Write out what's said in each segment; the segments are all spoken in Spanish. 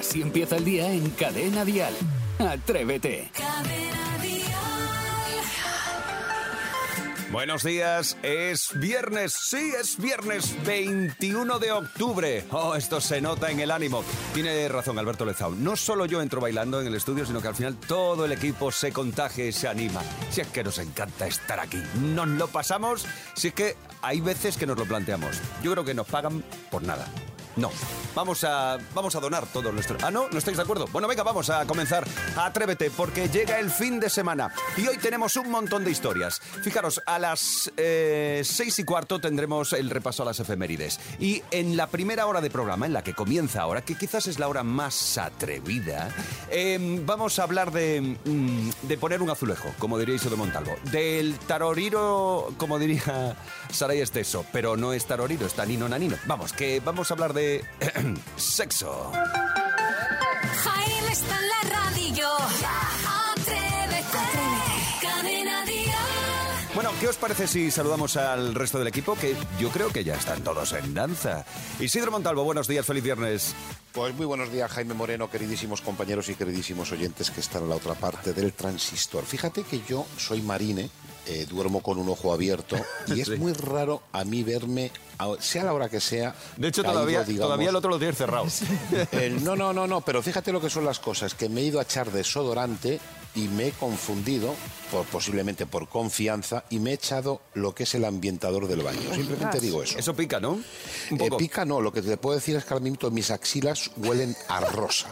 Así empieza el día en Cadena Dial. Atrévete. Buenos días, es viernes, sí, es viernes 21 de octubre. Oh, esto se nota en el ánimo. Tiene razón Alberto Lezao. No solo yo entro bailando en el estudio, sino que al final todo el equipo se contagia y se anima. Si es que nos encanta estar aquí. Nos lo pasamos, si es que hay veces que nos lo planteamos. Yo creo que nos pagan por nada. No. Vamos a, vamos a donar todo nuestro... Ah, ¿no? ¿No estáis de acuerdo? Bueno, venga, vamos a comenzar. Atrévete, porque llega el fin de semana. Y hoy tenemos un montón de historias. Fijaros, a las eh, seis y cuarto tendremos el repaso a las efemérides. Y en la primera hora de programa, en la que comienza ahora, que quizás es la hora más atrevida, eh, vamos a hablar de, mm, de poner un azulejo, como diría Iso de Montalvo. Del taroriro, como diría Saray Esteso. Pero no es taroriro, es tanino nanino. Vamos, que vamos a hablar de sexo. Jaime está en la radio. Atrévete. Cadena Dial. Bueno, ¿qué os parece si saludamos al resto del equipo? Que yo creo que ya están todos en danza. Isidro Montalvo, buenos días, feliz viernes. Pues muy buenos días, Jaime Moreno, queridísimos compañeros y queridísimos oyentes que están en la otra parte del transistor. Fíjate que yo soy marine, eh, duermo con un ojo abierto y es Sí. muy raro a mí verme, sea la hora que sea. De hecho, caído, todavía, digamos, todavía el otro lo tienes cerrado. no, no, no, no, pero fíjate lo que son las cosas, que me he ido a echar desodorante y me he confundido, por, posiblemente por confianza, y me he echado lo que es el ambientado del baño. Simplemente digo eso. Eso pica, ¿no? Un Eh, pica no, lo que te puedo decir es que al minuto mis axilas huelen a rosa.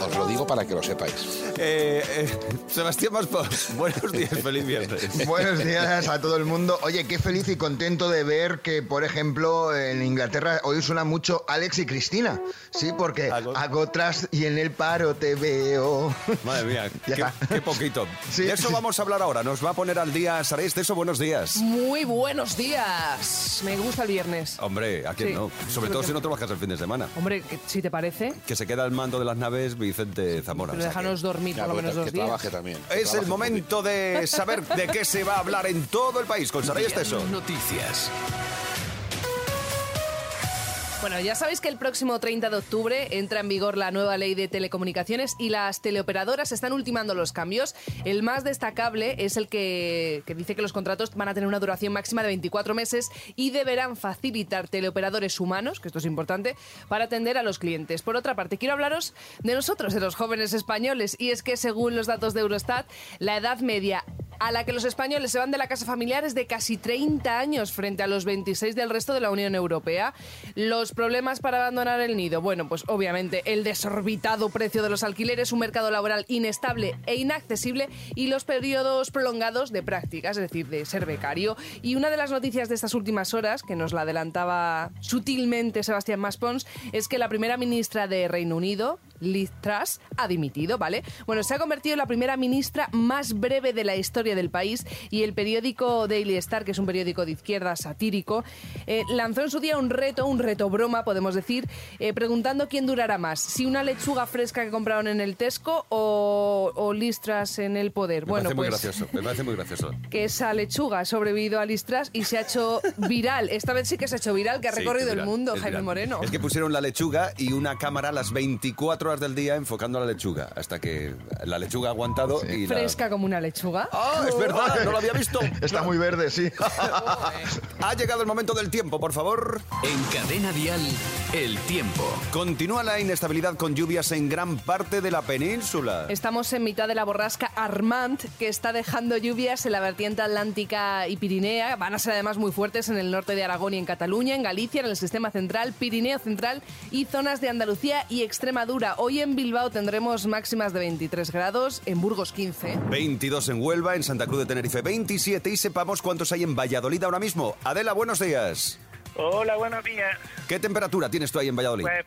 Os lo digo para que lo sepáis. Eh, eh, Sebastián Maspos, buenos días, feliz viernes. Buenos días a todo el mundo. Oye, qué feliz y contento de ver que, por ejemplo, en Inglaterra hoy suena mucho Alex y Cristina. Sí, porque Hago- hago, tras y en el paro te veo. Madre mía, Ya qué, está. qué poquito. Sí. De eso vamos a hablar ahora. Nos va a poner al día Saray Esteso, buenos días. Muy buenos días. Me gusta el viernes. Hombre, ¿a quién Sí. no? Sobre todo si no trabajas el fin de semana. Hombre, si te parece, Que se queda al mando de las naves Vicente Zamora. pero o sea que- déjanos dormir por lo Claro, menos que dos días. trabaje también. que Es el trabaje momento de saber de qué se va a hablar en todo el país con Saray Esteso. Noticias. Bueno, ya sabéis que el próximo 30 de octubre entra en vigor la nueva ley de telecomunicaciones y las teleoperadoras están ultimando los cambios. El más destacable es el que, dice que los contratos van a tener una duración máxima de 24 meses y deberán facilitar teleoperadores humanos, que esto es importante, para atender a los clientes. Por otra parte, quiero hablaros de nosotros, de los jóvenes españoles, y es que según los datos de Eurostat, la edad media a la que los españoles se van de la casa familiar es de casi 30 años frente a los 26 del resto de la Unión Europea. Los problemas para abandonar el nido, bueno, pues obviamente el desorbitado precio de los alquileres, un mercado laboral inestable e inaccesible y los periodos prolongados de prácticas, es decir, de ser becario. Y una de las noticias de estas últimas horas, que nos la adelantaba sutilmente Sebastián Maspons, es que la primera ministra de Reino Unido, Liz Truss, ha dimitido, ¿vale? Bueno, se ha convertido en la primera ministra más breve de la historia del país y el periódico Daily Star, que es un periódico de izquierda satírico, eh, lanzó en su día un reto, un reto broma, podemos decir, eh, preguntando quién durará más, si una lechuga fresca que compraron en el Tesco o, o Liz Truss en el poder. Me bueno, parece muy pues gracioso, me parece muy gracioso. que esa lechuga ha sobrevivido a Liz Truss y se ha hecho viral. Esta vez sí que se ha hecho viral, que ha Sí, recorrido el mundo, Jaime viral. Moreno. Es que pusieron la lechuga y una cámara las 24 horas del día enfocando a la lechuga, hasta que la lechuga ha aguantado y la... Fresca como una lechuga. ¡Ah, es verdad! No lo había visto. Está muy verde, sí. Ha llegado el momento del tiempo, por favor. En Cadena Dial, el tiempo. Continúa la inestabilidad con lluvias en gran parte de la península. Estamos en mitad de la borrasca Armand, que está dejando lluvias en la vertiente atlántica y Pirinea. Van a ser además muy fuertes en el norte de Aragón y en Cataluña, en Galicia, en el sistema central, Pirineo central y zonas de Andalucía y Extremadura. Hoy en Bilbao tendremos máximas de 23 grados, en Burgos 15. 22 en Huelva, en Santa Cruz de Tenerife 27 y sepamos cuántos hay en Valladolid ahora mismo. Adela, buenos días. Hola, buenos días. ¿Qué temperatura tienes tú ahí en Valladolid? Pues,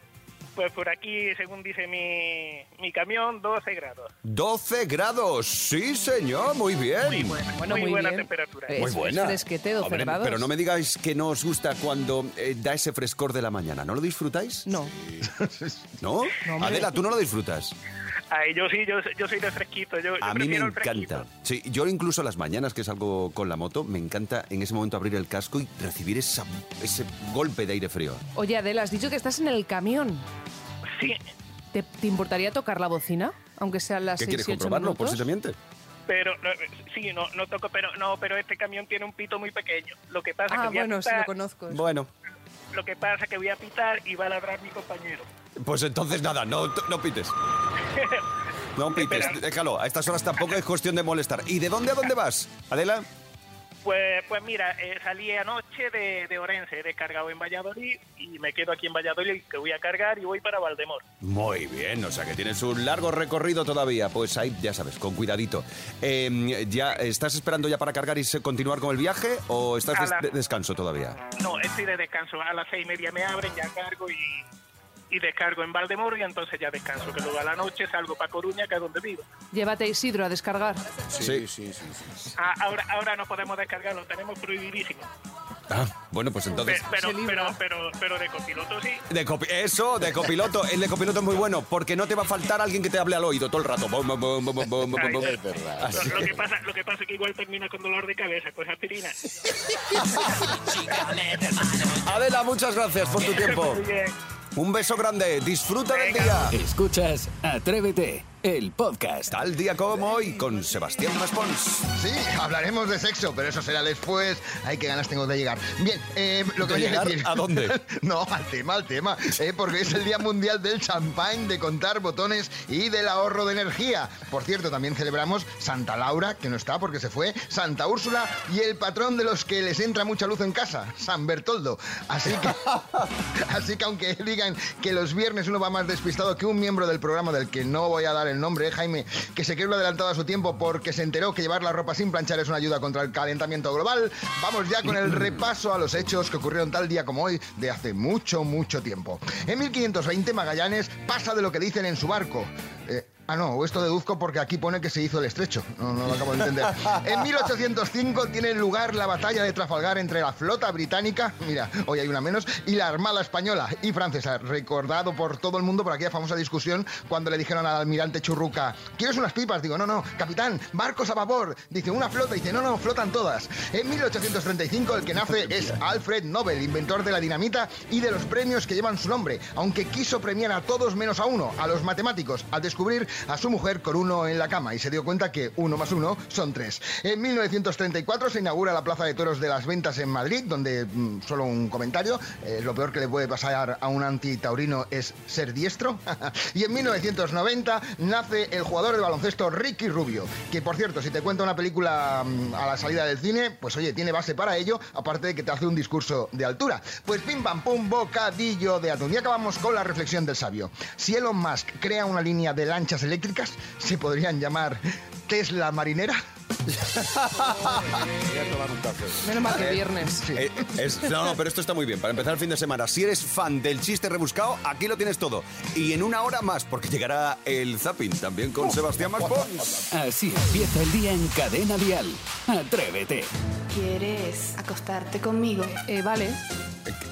pues por aquí, según dice mi, mi camión, 12 grados. 12 grados, sí señor, muy bien. Muy buena, Bueno, muy, muy buena bien. temperatura. Muy buena. es fresquete, 12 Hombre, grados. Pero no me digáis que no os gusta cuando eh, da ese frescor de la mañana. ¿No lo disfrutáis? No. ¿No? No. Adela, tú no lo disfrutas. Ay, yo sí, yo, yo soy de fresquito. Yo, yo A mí me encanta. Sí, yo incluso las mañanas que salgo con la moto, me encanta en ese momento abrir el casco y recibir esa- ese golpe de aire frío. Oye, Adela, has dicho que estás en el camión. Sí, ¿Te, te importaría tocar la bocina? Aunque sean las ¿Qué 6 quieres y ocho comprobarlo? Por si te minutos? miente. pero no, sí, no, no toco, pero no, pero este camión tiene un pito muy pequeño. Lo que pasa Ah, que bueno, sí pitar- lo conozco. Bueno, lo que pasa que voy a pitar y va a ladrar mi compañero. pues entonces nada, no, no pites. No pites, Espera. déjalo. A estas horas tampoco es cuestión de molestar. ¿Y de dónde a dónde vas? Adela. Pues, pues mira, eh, salí anoche de, de Orense, he descargado en Valladolid y me quedo aquí en Valladolid que voy a cargar y voy para Valdemor. Muy bien, o sea que tienes un largo recorrido todavía. Pues ahí, ya sabes, con cuidadito. Eh, ¿Ya estás esperando ya para cargar y continuar con el viaje o estás la- de descanso todavía? No, estoy de descanso. A las seis y media me abren, ya cargo y, y descargo en Valdemoro y entonces ya descanso. Que luego a la noche salgo para Coruña, que es donde vivo. Llévate a Isidro a descargar. Sí, Sí. sí, sí. sí. Ah, ahora, ahora no podemos descargarlo, tenemos prohibidísimo. Ah, bueno, pues entonces... Pero, pero, pero, pero de copiloto sí. De copi- eso, de copiloto. El de copiloto es muy bueno porque no te va a faltar alguien que te hable al oído todo el rato. Bum, bum, bum, bum, bum, bum, bum, bum. Es verdad. Así Lo, lo que- que pasa, lo que pasa es que igual termina con dolor de cabeza, pues aspirina. Adela, muchas gracias por tu tiempo. Muy bien. Un beso grande. Disfruta del día. Escuchas Atrévete, el podcast. Tal día como hoy con Sebastián Maspons. Sí, hablaremos de sexo, pero eso será después. Ay, qué ganas tengo de llegar. Bien, eh, lo que ¿De voy a decir. a dónde? no, al tema, al tema. eh, porque es el Día Mundial del Champán, de contar botones y del ahorro de energía. Por cierto, también celebramos Santa Laura, que no está porque se fue, Santa Úrsula y el patrón de los que les entra mucha luz en casa, San Bertoldo. Así que, así que aunque digan que los viernes uno va más despistado que un miembro del programa del que no voy a dar el nombre, eh, Jaime, que se quedó adelantado a su tiempo porque se enteró que llevar la ropa sin planchar es una ayuda contra el calentamiento global, vamos ya con el repaso a los hechos que ocurrieron tal día como hoy de hace mucho, mucho tiempo. En 1520 Magallanes pasa de lo que dicen en su barco. Eh, Ah, no, esto deduzco porque aquí pone que se hizo el estrecho. No, no lo acabo de entender. En 1805 tiene lugar la batalla de Trafalgar entre la flota británica, mira, hoy hay una menos, y la armada española y francesa. Recordado por todo el mundo por aquella famosa discusión cuando le dijeron al almirante Churruca, ¿quieres unas pipas? Digo, no, no, capitán, barcos a vapor. Dice, una flota. Dice, no, no, flotan todas. En 1835 el que nace es Alfred Nobel, inventor de la dinamita y de los premios que llevan su nombre, aunque quiso premiar a todos menos a uno, a los matemáticos, al descubrir a su mujer con uno en la cama y se dio cuenta que uno más uno son tres. En 1934 se inaugura la Plaza de Toros de las Ventas en Madrid, donde, mm, solo un comentario, eh, lo peor que le puede pasar a un antitaurino es ser diestro. y en 1990 nace el jugador de baloncesto Ricky Rubio, que por cierto, si te cuenta una película mm, a la salida del cine, pues oye, tiene base para ello, aparte de que te hace un discurso de altura. Pues pim pam pum, bocadillo de atún. Y acabamos con la reflexión del sabio. Si Elon Musk crea una línea de lanchas eléctricas, se podrían llamar Tesla Marinera. Voy a tomar un café. Menos mal que viernes. Eh, es- no, no, pero esto está muy bien. Para empezar el fin de semana, si eres fan del chiste rebuscado, aquí lo tienes todo. Y en una hora más, porque llegará el zapping también con Sebastián Maspons. Así empieza el día en Cadena Dial. Atrévete. ¿Quieres acostarte conmigo? Eh, vale.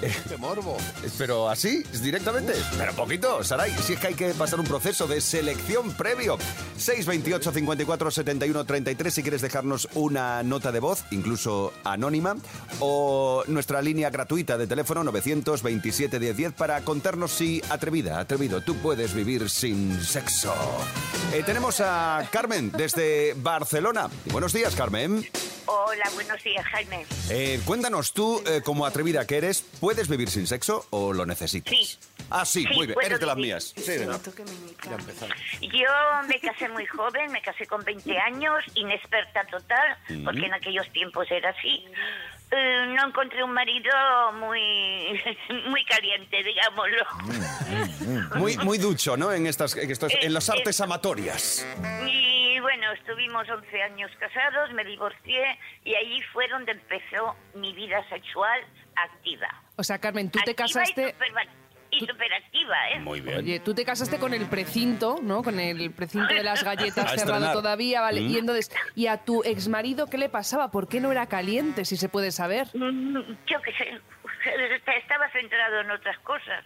¡Qué morbo! Pero así, directamente. Pero poquito, Saray. Si es que hay que pasar un proceso de selección previo. 628 54 71 33 si quieres dejarnos una nota de voz, incluso anónima, o nuestra línea gratuita de teléfono 927 1010 para contarnos si atrevida, atrevido, tú puedes vivir sin sexo. Eh, tenemos a Carmen desde Barcelona. Buenos días, Carmen. Hola, buenos días, Jaime. Eh, cuéntanos tú, eh, como atrevida que eres, ¿puedes vivir sin sexo o lo necesitas? Sí. Ah, sí, Sí, muy bien. Eres de las vivir. mías. Empezamos. Yo me casé muy joven, me casé con 20 años, inexperta total, porque en aquellos tiempos era así. Eh, no encontré un marido muy muy caliente, digámoslo. Muy, muy ducho, ¿no? En estas, en, estos- en las Eh, artes eh. amatorias. Y bueno, estuvimos 11 años casados, me divorcié y ahí fue donde empezó mi vida sexual activa. O sea, Carmen, tú te casaste... Y, superactiva, ¿eh? Muy bien. Oye, tú te casaste con el precinto, ¿no? Con el precinto de las galletas cerrado todavía, ¿vale? Mm. Y entonces, ¿y a tu exmarido qué le pasaba? ¿Por qué no era caliente, si se puede saber? Mm, Yo qué sé, estaba centrado en otras cosas.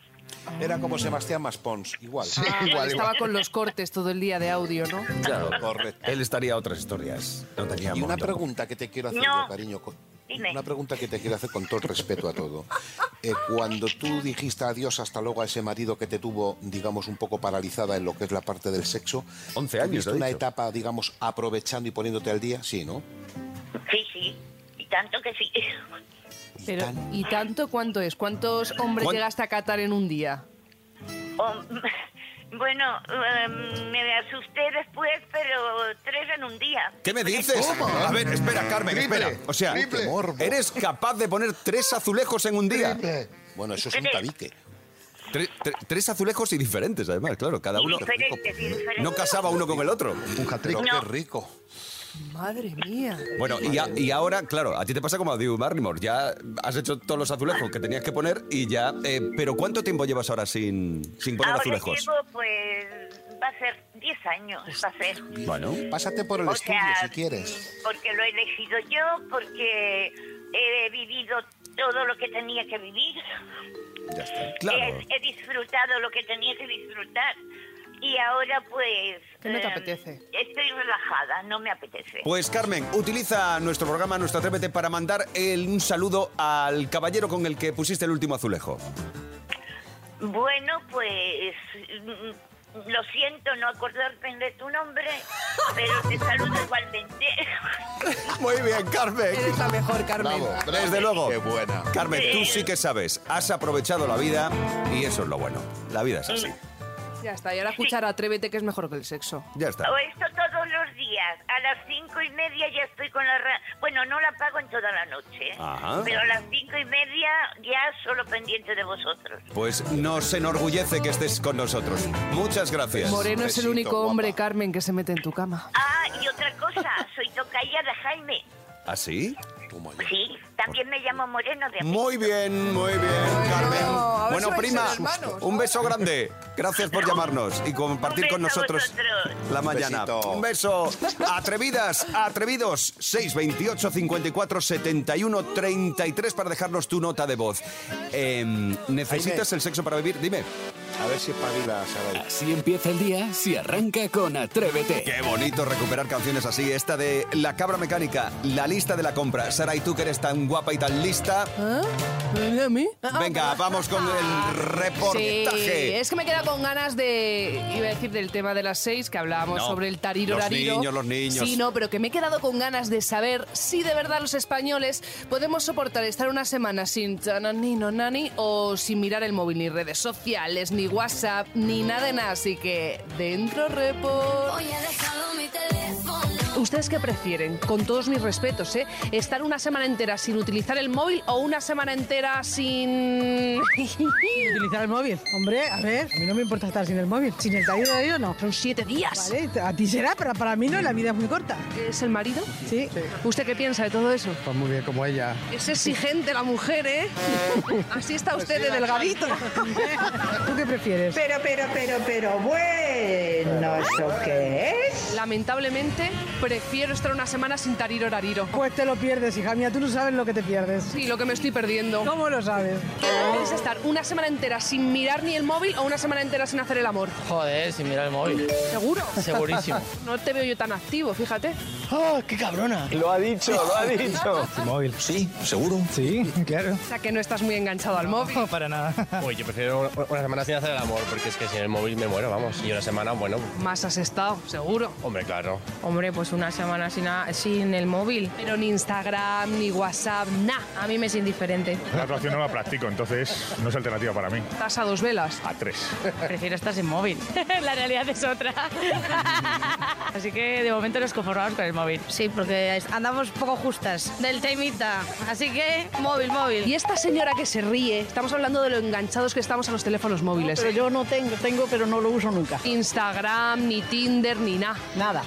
Era como Sebastián Maspons, igual. Sí, Ah, igual, estaba igual. con los cortes todo el día de audio, ¿no? Claro. Correcto. Él estaría a otras historias. No Y una pregunta que te quiero hacer No. yo, cariño. Dime. Una pregunta que te quiero hacer con todo el respeto a todo. Eh, cuando tú dijiste adiós hasta luego a ese marido que te tuvo, digamos, un poco paralizada en lo que es la parte del sexo, 11 años, ¿tuviste he una dicho. etapa, digamos, aprovechando y poniéndote al día? Sí, ¿no? Sí, sí. Y tanto que sí. Pero, ¿y tanto cuánto es? ¿Cuántos hombres ¿Cuán- llegaste a catar en un día? Oh, bueno, em, me asusté después, pero tres en un día. ¿Qué me dices? A ver, espera, Carmen, Triple, espera. O sea, triple. ¿eres capaz de poner tres azulejos en un día? Bueno, eso es un tabique. Tre- tre- tres azulejos y diferentes, además, claro. Cada uno diferentes, y diferentes. no casaba uno con el otro. Un hat-trick. Pero No. qué rico. Madre mía. Bueno, y, a- y ahora, claro, a ti te pasa como a Drew Barrymore. Ya has hecho todos los azulejos que tenías que poner y ya... eh, pero ¿cuánto tiempo llevas ahora sin, sin poner Ahora azulejos? llevo, pues, va a ser 10 años, va a ser. Bueno, Pásate por el O estudio sea, si quieres. Porque lo he elegido yo, porque he vivido todo lo que tenía que vivir. Ya está. claro. He, he disfrutado lo que tenía que disfrutar. Y ahora, pues... ¿Qué no te em, apetece? Estoy relajada, no me apetece. Pues Carmen, utiliza nuestro programa, nuestro Atrévete, para mandar el- un saludo al caballero con el que pusiste el último azulejo. Bueno, pues... mm, Lo siento no acordarme de tu nombre, pero te saludo igualmente. Muy bien, Carmen. Eres la mejor, Carmen. Bravo. Desde luego. Qué buena. Carmen, tú sí que sabes, has aprovechado la vida y eso es lo bueno. La vida es así. Ya está, y ahora escuchar Atrévete que es mejor que el sexo. Ya está. O esto todos los días. A las cinco y media ya estoy con la... ra- Bueno, no la pago en toda la noche. Ajá. Pero a las cinco y media ya solo pendiente de vosotros. Pues nos enorgullece que estés con nosotros. Muchas gracias. Moreno es el único hombre, guapa. Carmen, que se mete en tu cama. Ah, y otra cosa. Soy tocaya de Jaime. ¿Ah, sí? Sí, también me llamo Moreno de apellido. Muy bien, muy bien, Carmen. Bueno, si prima, un beso grande. Gracias por llamarnos y compartir con nosotros la mañana. Un beso. Atrevidas, atrevidos. 628 54 71 33 para dejarnos tu nota de voz. Em, ¿Necesitas Jaime. el sexo para vivir? Dime. A ver si espabila, Saray. Así empieza el día si arranca con Atrévete. Qué bonito recuperar canciones así. Esta de La Cabra Mecánica, la lista de la compra. Sara, y tú que eres tan guapa y tan lista. ¿Ah? ¿A mí? Venga, vamos con el Sí, reportaje. es que me queda con ganas de. Iba a decir del tema de las seis, que hablábamos No, sobre el tariro los rariro. niños, los niños. Sí, no, pero que me he quedado con ganas de saber si de verdad los españoles podemos soportar estar una semana sin tanani, no nani o sin mirar el móvil, ni redes sociales, ni WhatsApp, ni nada de nada. Así que, dentro report. ¿Ustedes qué prefieren? Con todos mis respetos, ¿eh? ¿Estar una semana entera sin utilizar el móvil o una semana entera sin. Utilizar el móvil. Hombre, a ver, a mí no me importa estar sin el móvil. Sin el taller de no. Son siete días. Vale, a ti será, pero para mí no, la vida es muy corta. ¿Es el marido? Sí. ¿Usted qué piensa de todo eso? Pues muy bien, como ella. Es exigente la mujer, ¿eh? Así está usted de delgadito. ¿Tú qué prefieres? Pero, pero, pero, pero, bueno, ¿eso qué es? Lamentablemente, prefiero estar una semana sin tariro rariro. Pues te lo pierdes, hija mía, tú no sabes lo que te pierdes. Sí, lo que me estoy perdiendo. ¿Cómo lo sabes? ¿Es estar una semana entera sin mirar ni el móvil o una semana entera sin hacer el amor? Joder, sin mirar el móvil. ¿Seguro? Segurísimo. No te veo yo tan activo, fíjate. ¡Oh, qué cabrona! Lo ha dicho, lo ha dicho. ¿Sin móvil? Sí, seguro. Sí, claro. O sea que no estás muy enganchado al móvil. No, para nada. Oye, yo prefiero una semana sin hacer el amor, porque es que sin el móvil me muero, vamos. Y una semana, bueno, Más has estado, seguro. hombre, claro. Hombre, pues una semana sin, a- sin el móvil. Pero ni Instagram, ni WhatsApp, nada. A mí me es indiferente. La actuación no la practico, entonces no es alternativa para mí. Estás a dos velas. A tres. Prefiero estar sin móvil. La realidad es otra. Así que de momento nos conformamos con el móvil. Sí, porque andamos poco justas del temita. Así que, móvil, móvil. Y esta señora que se ríe, estamos hablando de lo enganchados que estamos a los teléfonos móviles. Pero ¿eh? yo no tengo, tengo, pero no lo uso nunca. Instagram, ni Tinder, ni nada. Nada.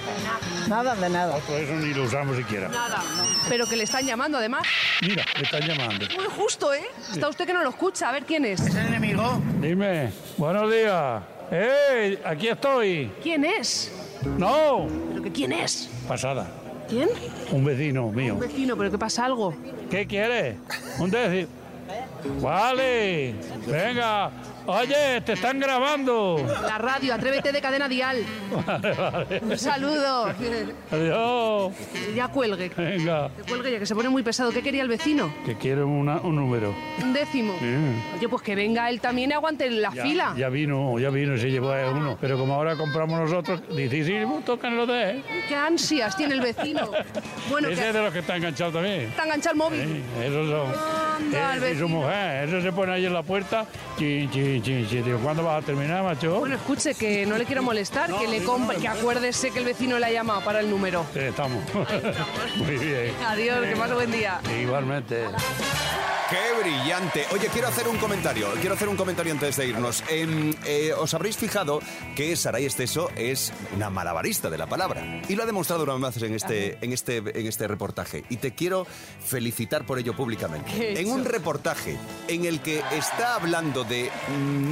Nada de nada. Por eso ni lo usamos siquiera. Nada. Pero que le están llamando además. Mira, me están llamando. Muy justo, ¿eh? Está usted que no lo escucha. A ver quién es. el enemigo? Dime, buenos días. ¡Eh! Aquí estoy. ¿Quién es? ¡No! ¿Pero que quién es? Pasada. ¿Quién? Un vecino mío. Un vecino, pero que pasa algo. ¿Qué quiere? Un décimo. Vale. Venga. Oye, te están grabando. La radio, atrévete de cadena dial. Vale, vale. Un saludo. Adiós. Ya cuelgue. Venga, Que cuelgue ya, que se pone muy pesado. ¿Qué quería el vecino? que quiero una- un número. Un décimo. Bien. Oye, pues que venga él también y aguante la Ya, fila. Ya vino, ya vino y se llevó a uno. Pero como ahora compramos nosotros, dice, sí, tocan los de. Qué ansias tiene el vecino. Bueno, Ese que es de los que está enganchado también. está enganchado el móvil. Sí, esos son. Anda, el Eh, y su mujer, eso se pone ahí en la puerta. Chin, chin, chin, chin. Digo, ¿cuándo vas a terminar, macho? Bueno, escuche, que no le quiero molestar, que le compre, que acuérdese que el vecino le ha llamado para el número. Sí, estamos. Muy bien. Adiós, que pase buen día. Igualmente. ¡Qué brillante! Oye, quiero hacer un comentario. Quiero hacer un comentario antes de irnos. Em, eh, Os habréis fijado que Saray Esteso es una malabarista de la palabra. Y lo ha demostrado una vez más en este, en este, en este reportaje. Y te quiero felicitar por ello públicamente. ¿Qué he En un reportaje en el que está hablando de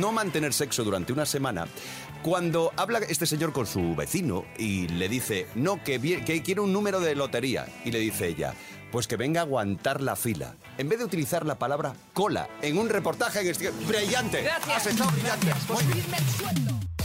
no mantener sexo durante una semana, cuando habla este señor con su vecino y le dice, no, que, que quiere un número de lotería. Y le dice ella, pues que venga a aguantar la fila. En vez de utilizar la palabra cola en un reportaje en este... ¡Brillante! Gracias. Has estado brillante. Muy bien.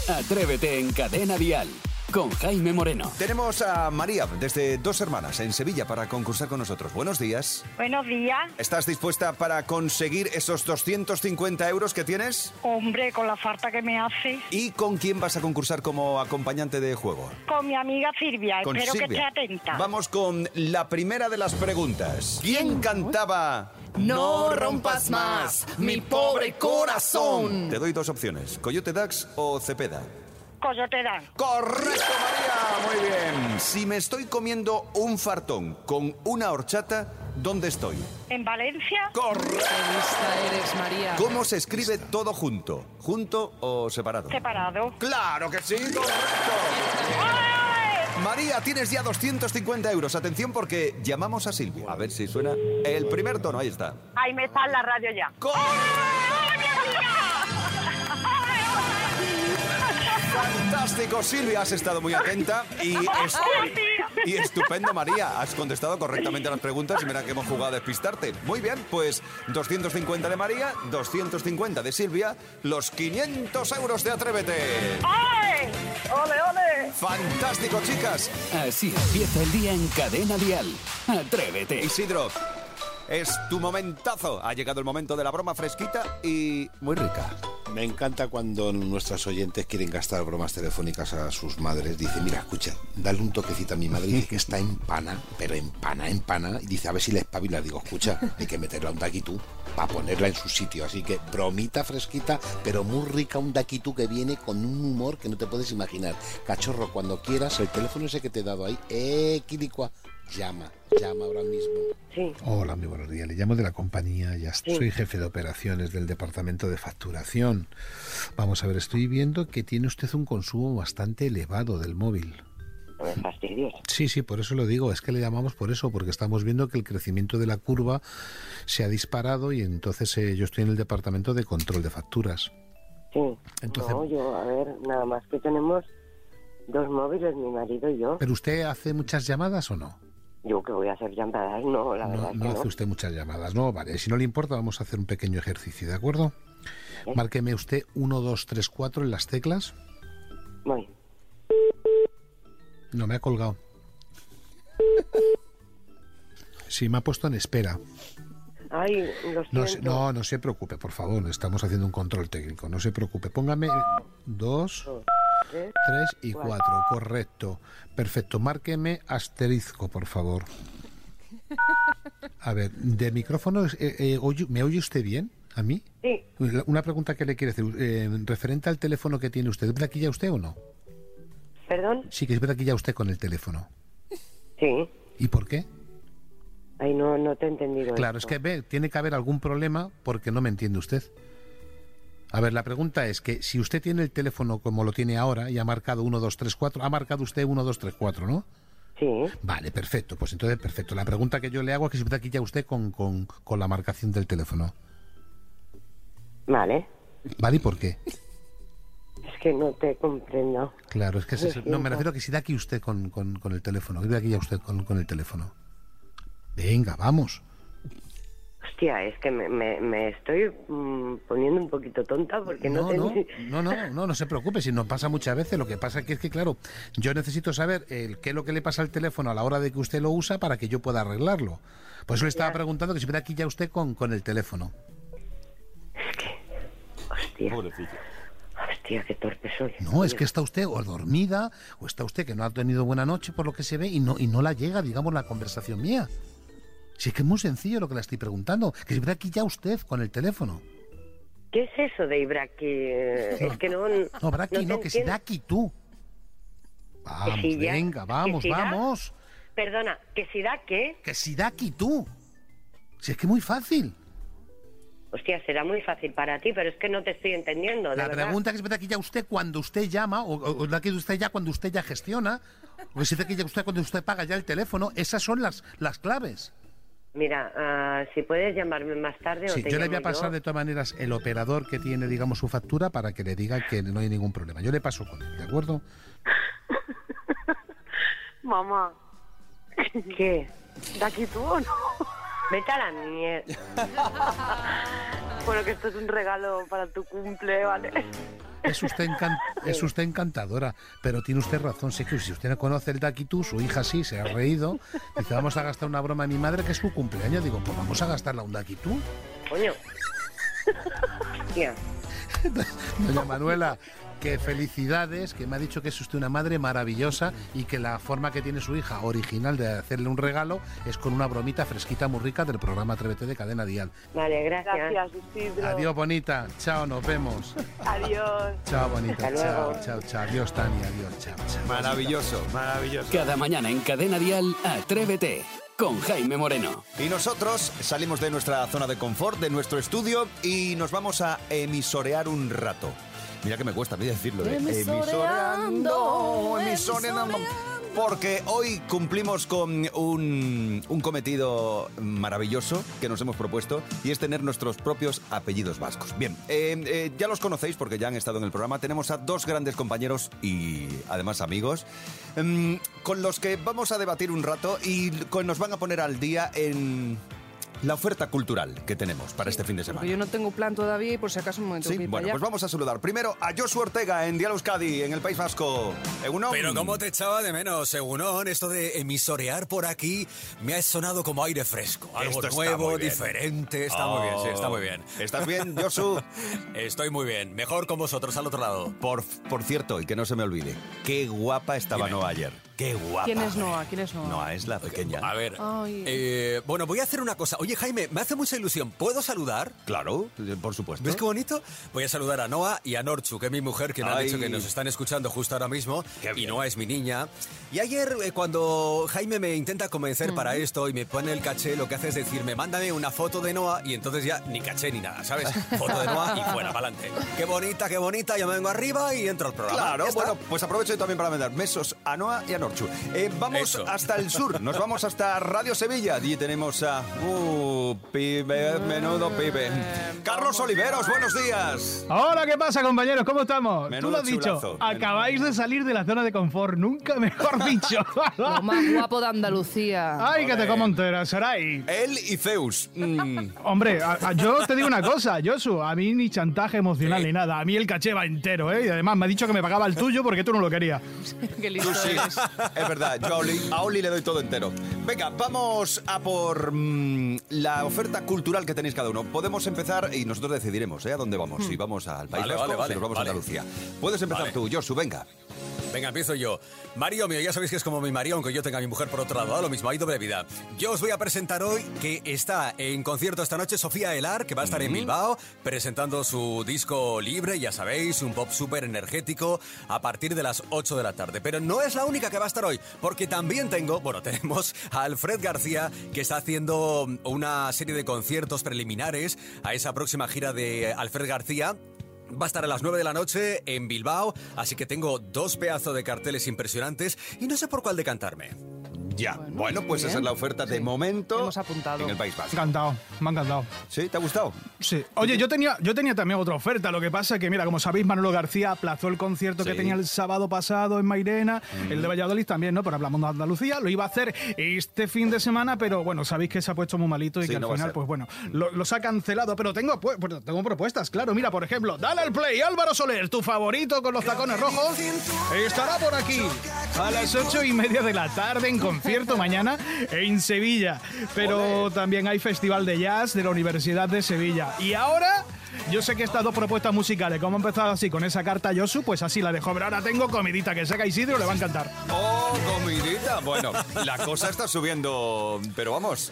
Atrévete en Cadena Dial con Jaime Moreno. Tenemos a María, desde Dos Hermanas, en Sevilla, para concursar con nosotros. Buenos días. Buenos días. ¿Estás dispuesta para conseguir esos 250 euros que tienes? Hombre, con la falta que me hace. ¿Y con quién vas a concursar como acompañante de juego? Con mi amiga Silvia. Con Espero que esté atenta. Vamos con la primera de las preguntas. ¿Quién cantaba No rompas más mi pobre corazón? Te doy dos opciones, Coyote Dax o Cepeda. Coyote Dan. Correcto, María. Muy bien. Si me estoy comiendo un fartón con una horchata, ¿dónde estoy? ¿En Valencia? Correcto. Eres, María. ¿Cómo se escribe todo junto? ¿Junto o separado? Separado. ¡Claro que sí! ¡Correcto! María, tienes ya 250 euros. Atención porque llamamos a Silvia. A ver si suena el primer tono. Ahí está. Ahí me está en la radio ya. Fantástico, Silvia, has estado muy atenta y, es- y estupendo, María. Has contestado correctamente a las preguntas y mira que hemos jugado a despistarte. Muy bien, pues 250 de María, 250 de Silvia, los 500 euros de Atrévete. ¡Ay! ¡Ole, ole! Fantástico, chicas. Así empieza el día en Cadena Dial. Atrévete. Isidro, es tu momentazo. Ha llegado el momento de la broma fresquita y muy rica. Me encanta cuando nuestras oyentes quieren gastar bromas telefónicas a sus madres. Dice, mira, escucha, dale un toquecito a mi madre. Dice que está en pana, pero en pana, en pana. Y dice, a ver si le espabila. Digo, escucha, hay que meterla un daquitú para ponerla en su sitio. Así que bromita fresquita, pero muy rica, un daquitú que viene con un humor que no te puedes imaginar. Cachorro, cuando quieras, el teléfono ese que te he dado ahí, eh, Quilicua, llama, llama ahora mismo. Sí. Hola, muy buenos días. Le llamo de la compañía, ya Sí. soy jefe de operaciones del departamento de facturación. Vamos a ver, estoy viendo que tiene usted un consumo bastante elevado del móvil. Fastidies. Sí, sí, por eso lo digo, es que le llamamos por eso, porque estamos viendo que el crecimiento de la curva se ha disparado y entonces eh, yo estoy en el departamento de control de facturas. Sí. Entonces- No, yo, a ver, nada más que tenemos dos móviles, mi marido y yo. ¿Pero usted hace muchas llamadas o no? yo que voy a hacer llamadas, no, la verdad. No, que hace usted muchas llamadas, no, vale. Si no le importa, vamos a hacer un pequeño ejercicio, ¿de acuerdo? Márqueme usted 1, 2, 3, 4 en las teclas. Voy. No me ha colgado. Sí, me ha puesto en espera. Ay, lo no, no, no se preocupe, por favor. Estamos haciendo un control técnico. No se preocupe. Póngame dos. 3 y 4, correcto. Perfecto, márqueme asterisco, por favor. A ver, de micrófono, eh, eh, ¿me oye usted bien? ¿A mí? Sí. Una pregunta que le quiero hacer, eh, referente al teléfono que tiene usted, ¿es ya usted o no? ¿Perdón? Sí, que es verdad ya usted con el teléfono. Sí. ¿Y por qué? Ay, no, no te he entendido. Claro, es que ve, tiene que haber algún problema porque no me entiende usted. A ver, la pregunta es que si usted tiene el teléfono como lo tiene ahora y ha marcado 1, 2, 3, 4, ha marcado usted 1, 2, 3, 4, ¿no? Sí. Vale, perfecto. Pues entonces, perfecto. La pregunta que yo le hago es que si usted aquí ya usted con, con, con la marcación del teléfono. Vale. ¿Vale? ¿Y por qué? Es que no te comprendo. Claro, es que se- no, me refiero a que si da aquí usted con, con, con el teléfono, que da aquí ya usted con, con el teléfono. Venga, vamos. Hostia, es que me, me, me estoy mm, poniendo un poquito tonta porque no, No, no, no, no, no, no se preocupe, si nos pasa muchas veces. Lo que pasa que es que, claro, yo necesito saber el, qué es lo que le pasa al teléfono a la hora de que usted lo usa para que yo pueda arreglarlo. Por eso le estaba preguntando que si hubiera aquí ya usted con, con el teléfono. Hostia. Hostia, qué torpe soy. No, es que está usted o dormida o está usted que no ha tenido buena noche por lo que se ve y no, y no la llega, digamos, la conversación mía. Si es que es muy sencillo lo que le estoy preguntando, que si hubiera aquí ya usted con el teléfono. ¿Qué es eso de Ibraki? Es que no... No, Braki, te no, que da aquí tú. Vamos, si ya- venga, vamos, da- vamos. Perdona, ¿que si da qué? Que si da aquí tú. Si es que es muy fácil. Hostia, será muy fácil para ti, pero es que no te estoy entendiendo, de La verdad. pregunta que se da aquí ya usted cuando usted llama, o, o- o la que usted ya cuando usted ya gestiona, o que se dice que ya usted cuando usted paga ya el teléfono, esas son las, las claves. Mira, ah, si puedes llamarme más tarde o Sí, te yo le voy a pasar yo. de todas maneras el operador que tiene, digamos, su factura para que le diga que no hay ningún problema. Yo le paso con él, ¿de acuerdo? Mamá. ¿Qué? ¿De aquí tú o no? Vete a la mierda. bueno, que esto es un regalo para tu cumple, ¿vale? Es usted, encan- es usted encantadora, pero tiene usted razón. Sé que si usted no conoce el Daquitú, su hija sí, se ha reído. Dice, vamos a gastar una broma a mi madre que es su cumpleaños. Digo, pues vamos a gastarla un Daquitú. Coño. Doña Manuela, que felicidades, que me ha dicho que es usted una madre maravillosa y que la forma que tiene su hija original de hacerle un regalo es con una bromita fresquita muy rica del programa Atrévete de Cadena Dial. Vale, gracias. Gracias, Isidro. Adiós, bonita. Chao, nos vemos. Adiós. Chao, bonita. Chao, chao, chao. Adiós, Tania. Adiós, chao, chao. Maravilloso, maravilloso. Cada mañana en Cadena Dial, Atrévete con Jaime Moreno. Y nosotros salimos de nuestra zona de confort, de nuestro estudio, y nos vamos a emisorear un rato. Mira que me cuesta a mí decirlo, ¿eh? Emisoreando, emisoreando. Porque hoy cumplimos con un, un cometido maravilloso que nos hemos propuesto y es tener nuestros propios apellidos vascos. Bien, eh, eh, ya los conocéis porque ya han estado en el programa. Tenemos a dos grandes compañeros y además amigos em, con los que vamos a debatir un rato y con- nos van a poner al día en la oferta cultural que tenemos para este fin de semana. Yo no tengo plan todavía y por si acaso un momento. Sí, bueno, allá. pues vamos a saludar primero a Josu Ortega en Dial Euskadi, en el País Vasco. Egunon. Pero cómo te echaba de menos, Segunón, esto de emisorear por aquí me ha sonado como aire fresco. Algo Esto nuevo, muy bien. diferente, está muy bien, sí, está muy bien. Oh. ¿Estás bien, Josu? Estoy muy bien, mejor con vosotros al otro lado. Por, por cierto, y que no se me olvide, qué guapa estaba. Noa ayer. Qué guapa. ¿Quién es Noah? ¿Quién es Noah? Noa es la pequeña. A ver, Ay. eh, bueno, voy a hacer una cosa. Oye, Jaime, me hace mucha ilusión. ¿Puedo saludar? Claro, por supuesto. ¿Ves qué bonito? Voy a saludar a Noah y a Norchu, que es mi mujer, que me Ay. dicho que nos están escuchando justo ahora mismo. Qué Y bien. Noah es mi niña. Y ayer, eh, cuando Jaime me intenta convencer para esto y me pone el caché, lo que hace es decirme, mándame una foto de Noah y entonces ya ni caché ni nada, ¿sabes? Foto de Noah y fuera, para adelante. Qué bonita, qué bonita. Yo me vengo arriba y entro al programa. Claro, Ya está. bueno, pues aprovecho también para mandar besos a Noa y a Norchu. Eh, vamos Eso. hasta el sur, nos vamos hasta Radio Sevilla. Allí tenemos a... Uh, pibe, menudo pibe. Carlos Oliveros, buenos días. Hola, ¿qué pasa, compañeros? ¿Cómo estamos? Menudo Tú lo has dicho. Acabáis de salir de la zona de confort. Nunca mejor dicho. Lo más guapo de Andalucía. Ay, que te como entera, Saray. Él y Zeus. Mm. Hombre, a- a- yo te digo una cosa, Josu. A mí ni chantaje emocional ni nada. A mí el caché va entero, ¿eh? Y además me ha dicho que me pagaba el tuyo porque tú no lo querías. Qué listo Tú sí, eres. Es verdad. Yo a Oli, a Oli le doy todo entero. Venga, vamos a por mm, la oferta cultural que tenéis cada uno. Podemos empezar y nosotros decidiremos ¿eh? a dónde vamos. Si vamos al País Vale, Vasco, vale, vale, si nos vamos a Andalucía. Puedes empezar tú, Josu, venga. Venga, empiezo yo. Mario mío, ya sabéis que es como mi marido, aunque yo tenga a mi mujer por otro lado, da lo mismo, hay doble vida. Yo os voy a presentar hoy que está en concierto esta noche Sofía Elar, que va a estar en Bilbao, presentando su disco libre, ya sabéis, un pop súper energético, a partir de las 8 de la tarde. Pero no es la única que va a estar hoy, porque también tengo, bueno, tenemos a Alfred García, que está haciendo una serie de conciertos preliminares a esa próxima gira de Alfred García. Va a estar a las 9 de la noche en Bilbao, así que tengo dos pedazos de carteles impresionantes y no sé por cuál decantarme. Ya. Bueno, pues esa es la oferta de momento Hemos apuntado. en el País Vasco. Encantado, me ha encantado. ¿Sí? ¿Te ha gustado? Sí. Oye, yo tenía, yo tenía también otra oferta. Lo que pasa es que, mira, como sabéis, Manolo García aplazó el concierto que tenía el sábado pasado en Mairena, Mm. el de Valladolid también, ¿no? Pero hablamos de Andalucía. Lo iba a hacer este fin de semana, pero bueno, sabéis que se ha puesto muy malito y Sí, que al no final, pues bueno, lo- los ha cancelado. Pero tengo, pu- pues, tengo propuestas, claro. Mira, por ejemplo, dale al play, Álvaro Soler, tu favorito con los tacones rojos, estará por aquí a las ocho y media de la tarde en concierto mañana en Sevilla. Pero también hay Festival de Jazz de la Universidad de Sevilla. Y ahora... Yo sé que estas dos propuestas musicales, como he empezado así con esa carta Yosu, pues así la dejo. Pero ahora tengo comidita que saca Isidro, le va a encantar. ¡Oh, comidita! Bueno, la cosa está subiendo, pero vamos,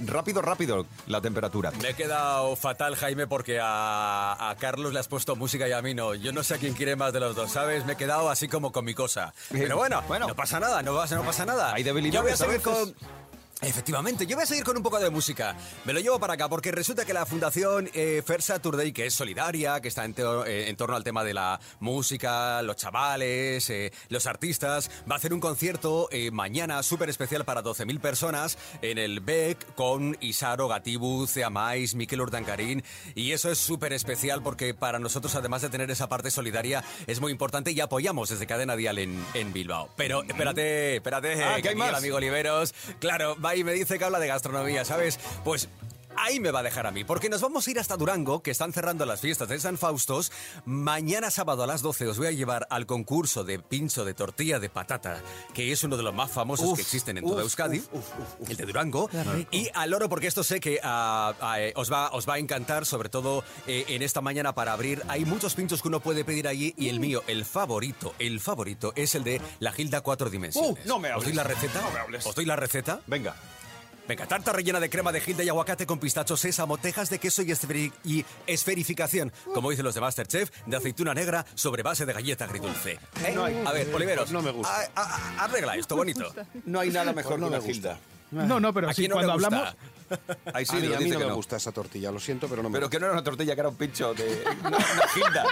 rápido, rápido la temperatura. Me he quedado fatal, Jaime, porque a, a Carlos le has puesto música y a mí no. Yo no sé a quién quiere más de los dos, ¿sabes? Me he quedado así como con mi cosa. Pero bueno, no pasa nada, no pasa, no pasa nada. Hay Yo voy a seguir veces. con... Efectivamente, yo voy a seguir con un poco de música. Me lo llevo para acá porque resulta que la Fundación eh, Fair Saturday, que es solidaria, que está en, eh, en torno al tema de la música, los chavales, eh, los artistas, va a hacer un concierto eh, mañana súper especial para 12.000 personas en el BEC con Isaro, Gatibu, Ceamais, Miquel Urdangarín. Y eso es súper especial porque para nosotros, además de tener esa parte solidaria, es muy importante y apoyamos desde Cadena Dial en, en Bilbao. Pero espérate, espérate, Ah, ¿que hay más? amigo Oliveros, claro, va y me dice que habla de gastronomía, ¿sabes? Pues ahí me va a dejar a mí, porque nos vamos a ir hasta Durango, que están cerrando las fiestas de San Faustos. Mañana sábado a las 12 os voy a llevar al concurso de pincho de tortilla de patata, que es uno de los más famosos Uf, que existen en toda uf, Euskadi, el de Durango. Y al oro, porque esto sé que ah, ah, eh, os, va, os va a encantar, sobre todo eh, en esta mañana para abrir. Hay muchos pinchos que uno puede pedir allí y el mío, el favorito, el favorito es el de la Gilda Cuatro Dimensiones. Uh, no me ¿Os doy hables. la receta? No me hables. ¿Os doy la receta? Venga. Venga, tarta rellena de crema de gilda y aguacate con pistacho, sésamo, tejas de queso y, esferi- y esferificación, como dicen los de Masterchef, de aceituna negra sobre base de galleta agridulce. ¿Eh? No hay- A ver, Oliveros, no me gusta. a- a- arregla esto, bonito. No hay nada mejor Pues no que me una. Gilda. No, no, pero ¿A sí, no cuando hablamos... Ahí sí, a mí, a mí dice no que me no. gusta esa tortilla, lo siento, pero no me Pero que no era una tortilla, que era un pincho de una, una Gilda.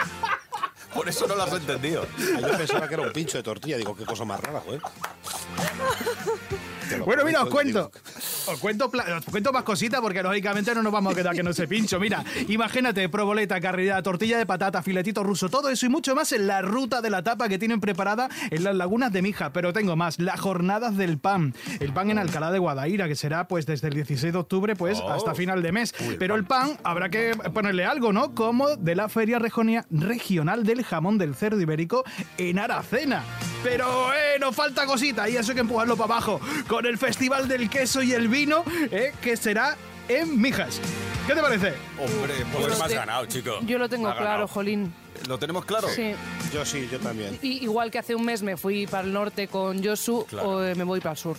Por eso no lo has entendido. Yo pensaba que era un pincho de tortilla, digo, qué cosa más rara, joder. Bueno, mira, os cuento. Os cuento, os cuento más cositas porque lógicamente no nos vamos a quedar que no se pincho. Mira, imagínate, proboleta, carrera, tortilla de patata, filetito ruso, todo eso y mucho más en la ruta de la tapa que tienen preparada en las lagunas de Mija. Pero tengo más, las jornadas del pan. El pan en Alcalá de Guadaira, que será pues desde el 16 de octubre pues Oh. hasta final de mes. Pero el pan habrá que ponerle algo, ¿no? Como de la Feria Regional del Jamón del Cerdo Ibérico en Aracena. Pero, eh, nos falta cosita y eso hay que empujarlo para abajo. Con el Festival del Queso y el Vino, eh, que será en Mijas. ¿Qué te parece? Hombre, Pues pues me has ganado, chico. Yo lo tengo has claro, ganado. Jolín. ¿lo tenemos claro? Sí. Yo sí, yo también. Y, igual que hace un mes me fui para el norte con Claro. o, eh, me voy para el sur.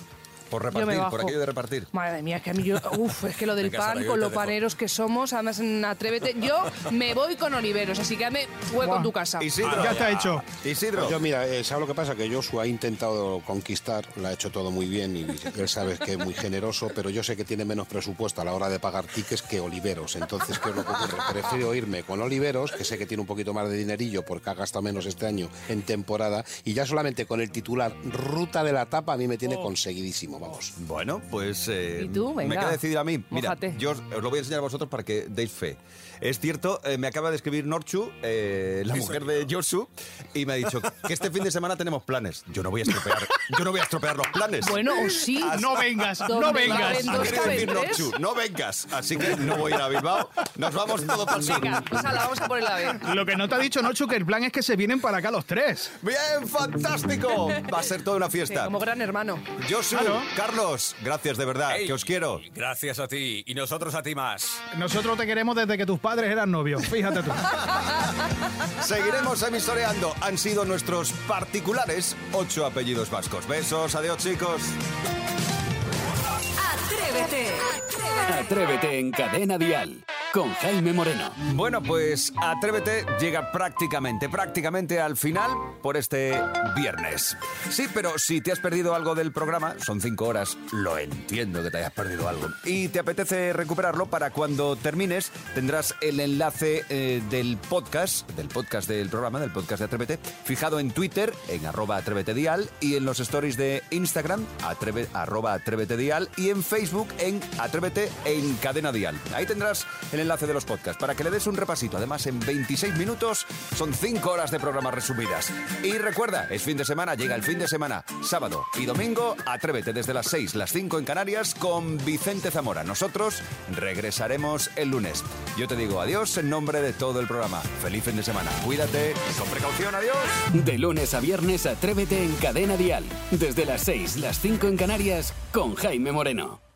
Por Yo me repartir, bajo. por aquello de repartir. Madre mía, es que a mí yo. Uf, es que lo del pan, con lo paneros que somos, además en Atrévete. Yo me voy con Oliveros, así que hazme hueco en tu casa. Isidro. Ya está hecho. Isidro. Pues yo, mira, eh, ¿sabes lo que pasa? Que Joshua ha intentado conquistar, lo ha hecho todo muy bien y él sabe que es muy generoso, pero yo sé que tiene menos presupuesto a la hora de pagar tickets que Oliveros. Entonces, ¿qué es lo que ocurre? Prefiero irme con Oliveros, que sé que tiene un poquito más de dinerillo porque ha gastado menos este año en temporada, y ya solamente con el titular Ruta de la Tapa a mí me tiene conseguidísimo, vamos. Bueno, pues eh, ¿Y tú? me Venga, queda decidir a mí. Mira, mójate. yo os, os lo voy a enseñar a vosotros para que deis fe. Es cierto, eh, me acaba de escribir Norchu, eh, la mujer de Josu, y me ha dicho que este fin de semana tenemos planes. Yo no voy a estropear, yo no voy a estropear los planes. Bueno, o sí. No vengas, no ¿Dónde vengas. dos decir? Norchu, no vengas. Así que no voy a ir a Bilbao. Nos vamos todos para el sur. Venga, pues ala, vamos a por el ave. Lo que no te ha dicho Nochu que el plan es que se vienen para acá los tres. Bien, fantástico. Va a ser toda una Sí, fiesta. como gran hermano. Josu, Claro. Carlos, gracias de verdad, Ey, que os quiero. Gracias a ti y nosotros a ti más. Nosotros te queremos desde que tus padres eran novios. Fíjate tú. Seguiremos emisoreando. Han sido nuestros particulares ocho apellidos vascos. Besos, adiós chicos. Atrévete en Cadena Dial. con Jaime Moreno. Bueno, pues Atrévete llega prácticamente, prácticamente al final por este viernes. Sí, pero si te has perdido algo del programa, son cinco horas, lo entiendo que te hayas perdido algo, y te apetece recuperarlo para cuando termines, tendrás el enlace eh, del podcast, del podcast del programa, del podcast de Atrévete, fijado en Twitter, en arroba Atrévete Dial, y en los stories de Instagram, atreve, arroba Atrévete Dial, y en Facebook en Atrévete en Cadena Dial. Ahí tendrás el enlace de los podcasts para que le des un repasito. Además, en 26 minutos son 5 horas de programas resumidas. Y recuerda, es fin de semana, llega el fin de semana, sábado y domingo, atrévete desde las 6, las 5 en Canarias con Vicente Zamora. Nosotros regresaremos el lunes. Yo te digo adiós en nombre de todo el programa. Feliz fin de semana. Cuídate con precaución, adiós. De lunes a viernes, Atrévete en Cadena Dial. Desde las 6, las 5 en Canarias, con Jaime Moreno.